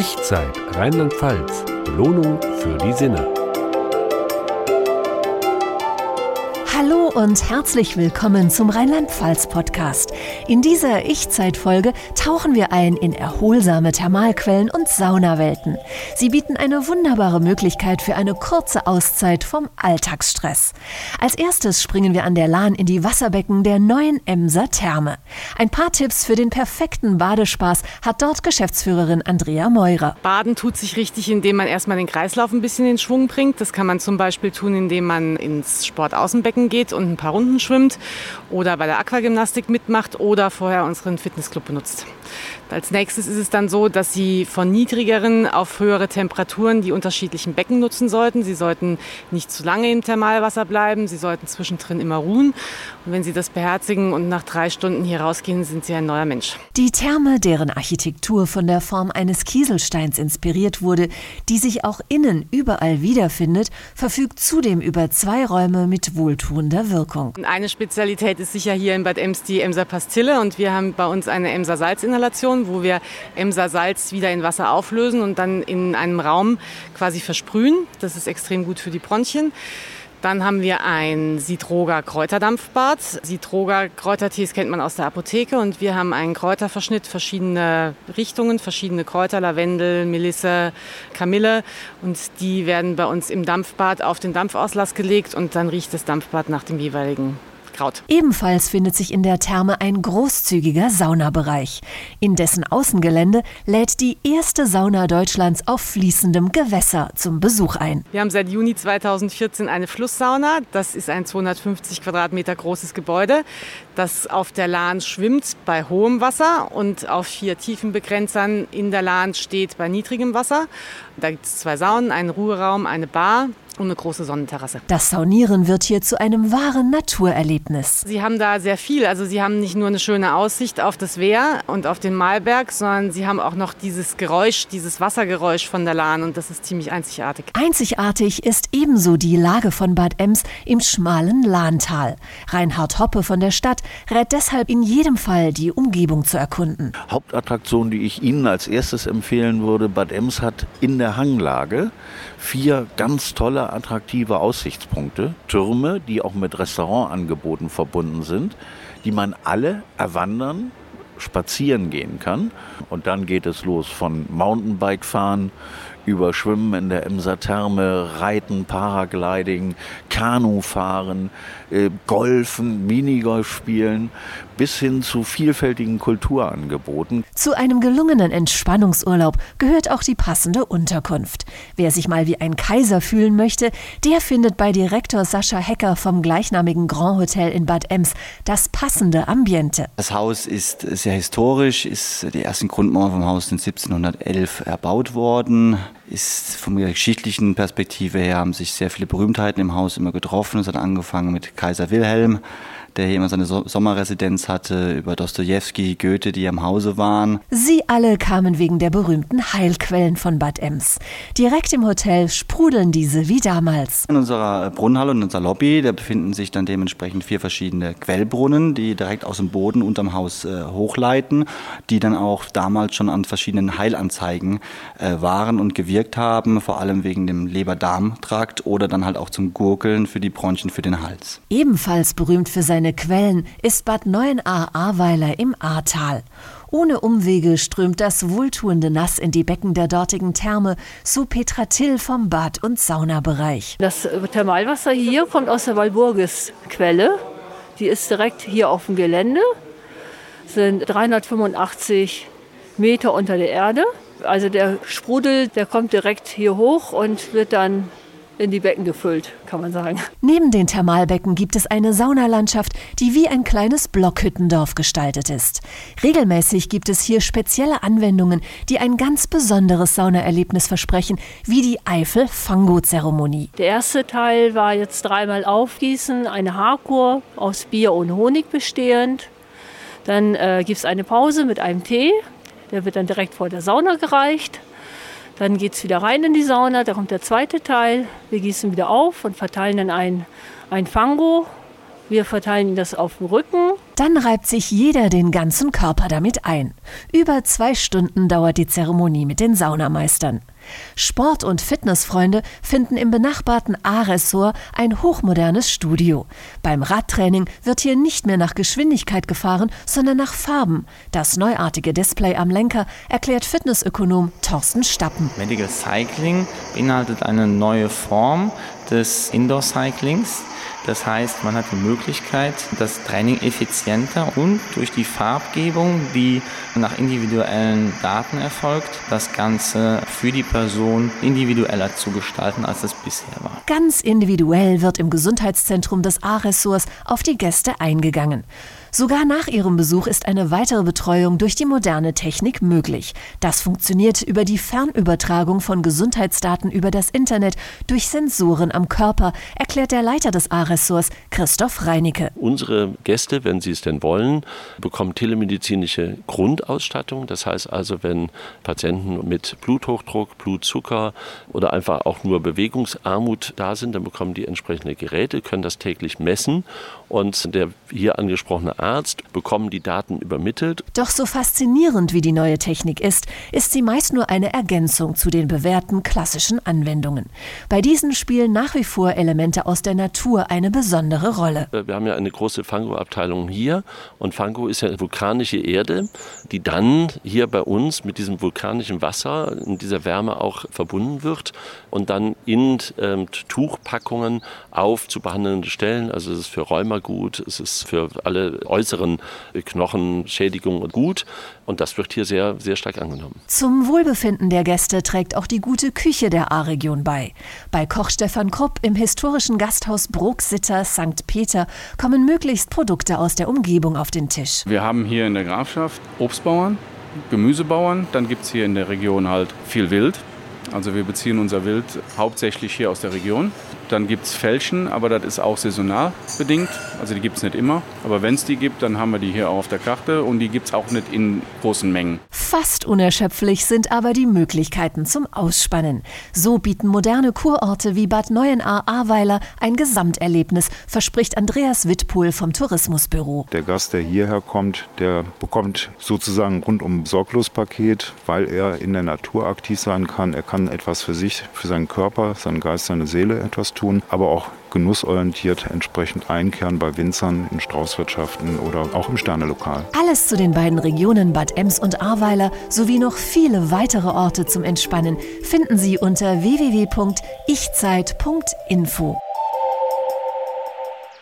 Ich-Zeit Rheinland-Pfalz. Belohnung für die Sinne. Hallo und herzlich willkommen zum Rheinland-Pfalz-Podcast. In dieser Ich-Zeit-Folge tauchen wir ein in erholsame Thermalquellen und Saunawelten. Sie bieten eine wunderbare Möglichkeit für eine kurze Auszeit vom Alltagsstress. Als erstes springen wir an der Lahn in die Wasserbecken der neuen Emser Therme. Ein paar Tipps für den perfekten Badespaß hat dort Geschäftsführerin Andrea Meurer. Baden tut sich richtig, indem man erstmal den Kreislauf ein bisschen in Schwung bringt. Das kann man zum Beispiel tun, indem man ins Sportaußenbecken geht und ein paar Runden schwimmt oder bei der Aquagymnastik mitmacht oder vorher unseren Fitnessclub benutzt. Als nächstes ist es dann so, dass Sie von niedrigeren auf höhere Temperaturen die unterschiedlichen Becken nutzen sollten. Sie sollten nicht zu lange im Thermalwasser bleiben. Sie sollten zwischendrin immer ruhen. Und wenn Sie das beherzigen und nach drei Stunden hier rausgehen, sind Sie ein neuer Mensch. Die Therme, deren Architektur von der Form eines Kieselsteins inspiriert wurde, die sich auch innen überall wiederfindet, verfügt zudem über zwei Räume mit wohltuender Wirkung. Eine Spezialität ist sicher hier in Bad Ems die Emser Pastille und wir haben bei uns eine Emser Salzinhalation Inhalation, wo wir Emser Salz wieder in Wasser auflösen und dann in einem Raum quasi versprühen. Das ist extrem gut für die Bronchien. Dann haben wir ein Sitroga Kräuterdampfbad. Sitroga Kräutertees kennt man aus der Apotheke und wir haben einen Kräuterverschnitt, verschiedene Richtungen, verschiedene Kräuter, Lavendel, Melisse, Kamille und die werden bei uns im Dampfbad auf den Dampfauslass gelegt und dann riecht das Dampfbad nach dem jeweiligen Kraut. Ebenfalls findet sich in der Therme ein großzügiger Saunabereich. In dessen Außengelände lädt die erste Sauna Deutschlands auf fließendem Gewässer zum Besuch ein. Wir haben seit Juni 2014 eine Flusssauna. Das ist ein 250 Quadratmeter großes Gebäude, das auf der Lahn schwimmt bei hohem Wasser und auf vier Tiefenbegrenzern in der Lahn steht bei niedrigem Wasser. Da gibt es zwei Saunen, einen Ruheraum, eine Bar und eine große Sonnenterrasse. Das Saunieren wird hier zu einem wahren Naturerlebnis. Sie haben da sehr viel. Also Sie haben nicht nur eine schöne Aussicht auf das Wehr und auf den Malberg, sondern Sie haben auch noch dieses Geräusch, dieses Wassergeräusch von der Lahn und das ist ziemlich einzigartig. Einzigartig ist ebenso die Lage von Bad Ems im schmalen Lahntal. Reinhard Hoppe von der Stadt rät deshalb in jedem Fall, die Umgebung zu erkunden. Hauptattraktion, die ich Ihnen als erstes empfehlen würde, Bad Ems hat in der Hanglage vier ganz tolle, attraktive Aussichtspunkte. Türme, die auch mit Restaurantangeboten verbunden sind, die man alle erwandern, spazieren gehen kann. Und dann geht es los von Mountainbike fahren über Schwimmen in der Emser Therme, Reiten, Paragliding, Kanufahren, äh, Golfen, Minigolf spielen, bis hin zu vielfältigen Kulturangeboten. Zu einem gelungenen Entspannungsurlaub gehört auch die passende Unterkunft. Wer sich mal wie ein Kaiser fühlen möchte, der findet bei Direktor Sascha Hecker vom gleichnamigen Grand Hotel in Bad Ems das passende Ambiente. Das Haus ist sehr historisch, ist die ersten Grundmauern vom Haus sind 1711 erbaut worden ist von der geschichtlichen Perspektive her haben sich sehr viele Berühmtheiten im Haus immer getroffen. Es hat angefangen mit Kaiser Wilhelm, der hier immer seine so Sommerresidenz hatte, über Dostoevsky, Goethe, die am Hause waren. Sie alle kamen wegen der berühmten Heilquellen von Bad Ems. Direkt im Hotel sprudeln diese wie damals. In unserer Brunnenhalle und unserer Lobby, da befinden sich dann dementsprechend vier verschiedene Quellbrunnen, die direkt aus dem Boden unterm Haus äh, hochleiten, die dann auch damals schon an verschiedenen Heilanzeigen äh, waren und gewirkt haben, vor allem wegen dem Leber-Darm-Trakt oder dann halt auch zum Gurgeln für die Bronchien für den Hals. Ebenfalls berühmt für seine Quellen ist Bad Neuenahr-Ahrweiler im Ahrtal. Ohne Umwege strömt das wohltuende Nass in die Becken der dortigen Therme, so Petra Till vom Bad- und Saunabereich. Das Thermalwasser hier kommt aus der Walburgis-Quelle. Die ist direkt hier auf dem Gelände, sind 385 Meter unter der Erde. Also der Sprudel, der kommt direkt hier hoch und wird dann in die Becken gefüllt, kann man sagen. Neben den Thermalbecken gibt es eine Saunalandschaft, die wie ein kleines Blockhüttendorf gestaltet ist. Regelmäßig gibt es hier spezielle Anwendungen, die ein ganz besonderes Saunaerlebnis versprechen, wie die Eifel-Fango-Zeremonie. Der erste Teil war jetzt dreimal aufgießen, eine Haarkur aus Bier und Honig bestehend. Dann äh, gibt es eine Pause mit einem Tee, der wird dann direkt vor der Sauna gereicht. Dann geht es wieder rein in die Sauna, da kommt der zweite Teil. Wir gießen wieder auf und verteilen dann ein, ein Fango Wir verteilen das auf dem Rücken. Dann reibt sich jeder den ganzen Körper damit ein. Über zwei Stunden dauert die Zeremonie mit den Saunameistern. Sport- und Fitnessfreunde finden im benachbarten A-Ressort ein hochmodernes Studio. Beim Radtraining wird hier nicht mehr nach Geschwindigkeit gefahren, sondern nach Farben. Das neuartige Display am Lenker erklärt Fitnessökonom Thorsten Stappen. Medical Cycling beinhaltet eine neue Form des Indoor-Cyclings. Das heißt, man hat die Möglichkeit, das Training effizienter und durch die Farbgebung, die nach individuellen Daten erfolgt, das Ganze für die Person individueller zu gestalten, als es bisher war. Ganz individuell wird im Gesundheitszentrum des A-Ressorts auf die Gäste eingegangen. Sogar nach ihrem Besuch ist eine weitere Betreuung durch die moderne Technik möglich. Das funktioniert über die Fernübertragung von Gesundheitsdaten über das Internet durch Sensoren am Körper, erklärt der Leiter des A-Ressorts, Christoph Reinicke. Unsere Gäste, wenn sie es denn wollen, bekommen telemedizinische Grundausstattung. Das heißt also, wenn Patienten mit Bluthochdruck, Blutzucker oder einfach auch nur Bewegungsarmut da sind, dann bekommen die entsprechende Geräte, können das täglich messen und der hier angesprochene Arzt bekommen die Daten übermittelt. Doch so faszinierend wie die neue Technik ist, ist sie meist nur eine Ergänzung zu den bewährten klassischen Anwendungen. Bei diesen spielen nach wie vor Elemente aus der Natur eine besondere Rolle. Wir haben ja eine große Fango-Abteilung hier und Fango ist ja vulkanische Erde, die dann hier bei uns mit diesem vulkanischen Wasser in dieser Wärme auch verbunden wird und dann in ähm, Tuchpackungen auf zu behandelnde Stellen, also es ist für Rheuma gut, es ist für alle äußeren Knochenschädigungen gut und das wird hier sehr, sehr stark angenommen. Zum Wohlbefinden der Gäste trägt auch die gute Küche der A-Region bei. Bei Koch Stefan Krupp im historischen Gasthaus Bruxitter St. Peter kommen möglichst Produkte aus der Umgebung auf den Tisch. Wir haben hier in der Grafschaft Obstbauern, Gemüsebauern, dann gibt es hier in der Region halt viel Wild. Also wir beziehen unser Wild hauptsächlich hier aus der Region. Dann gibt es Fälschen, aber das ist auch saisonal bedingt. Also die gibt es nicht immer. Aber wenn es die gibt, dann haben wir die hier auch auf der Karte und die gibt es auch nicht in großen Mengen. Fast unerschöpflich sind aber die Möglichkeiten zum Ausspannen. So bieten moderne Kurorte wie Bad Neuenahr-Ahrweiler ein Gesamterlebnis, verspricht Andreas Wittpohl vom Tourismusbüro. Der Gast, der hierher kommt, der bekommt sozusagen rundum Sorglospaket, weil er in der Natur aktiv sein kann. Er kann etwas für sich, für seinen Körper, seinen Geist, seine Seele etwas tun, aber auch genussorientiert entsprechend einkehren bei Winzern in Straußwirtschaften oder auch im Sternelokal. Alles zu den beiden Regionen Bad Ems und Ahrweiler sowie noch viele weitere Orte zum Entspannen finden Sie unter www.ichzeit.info.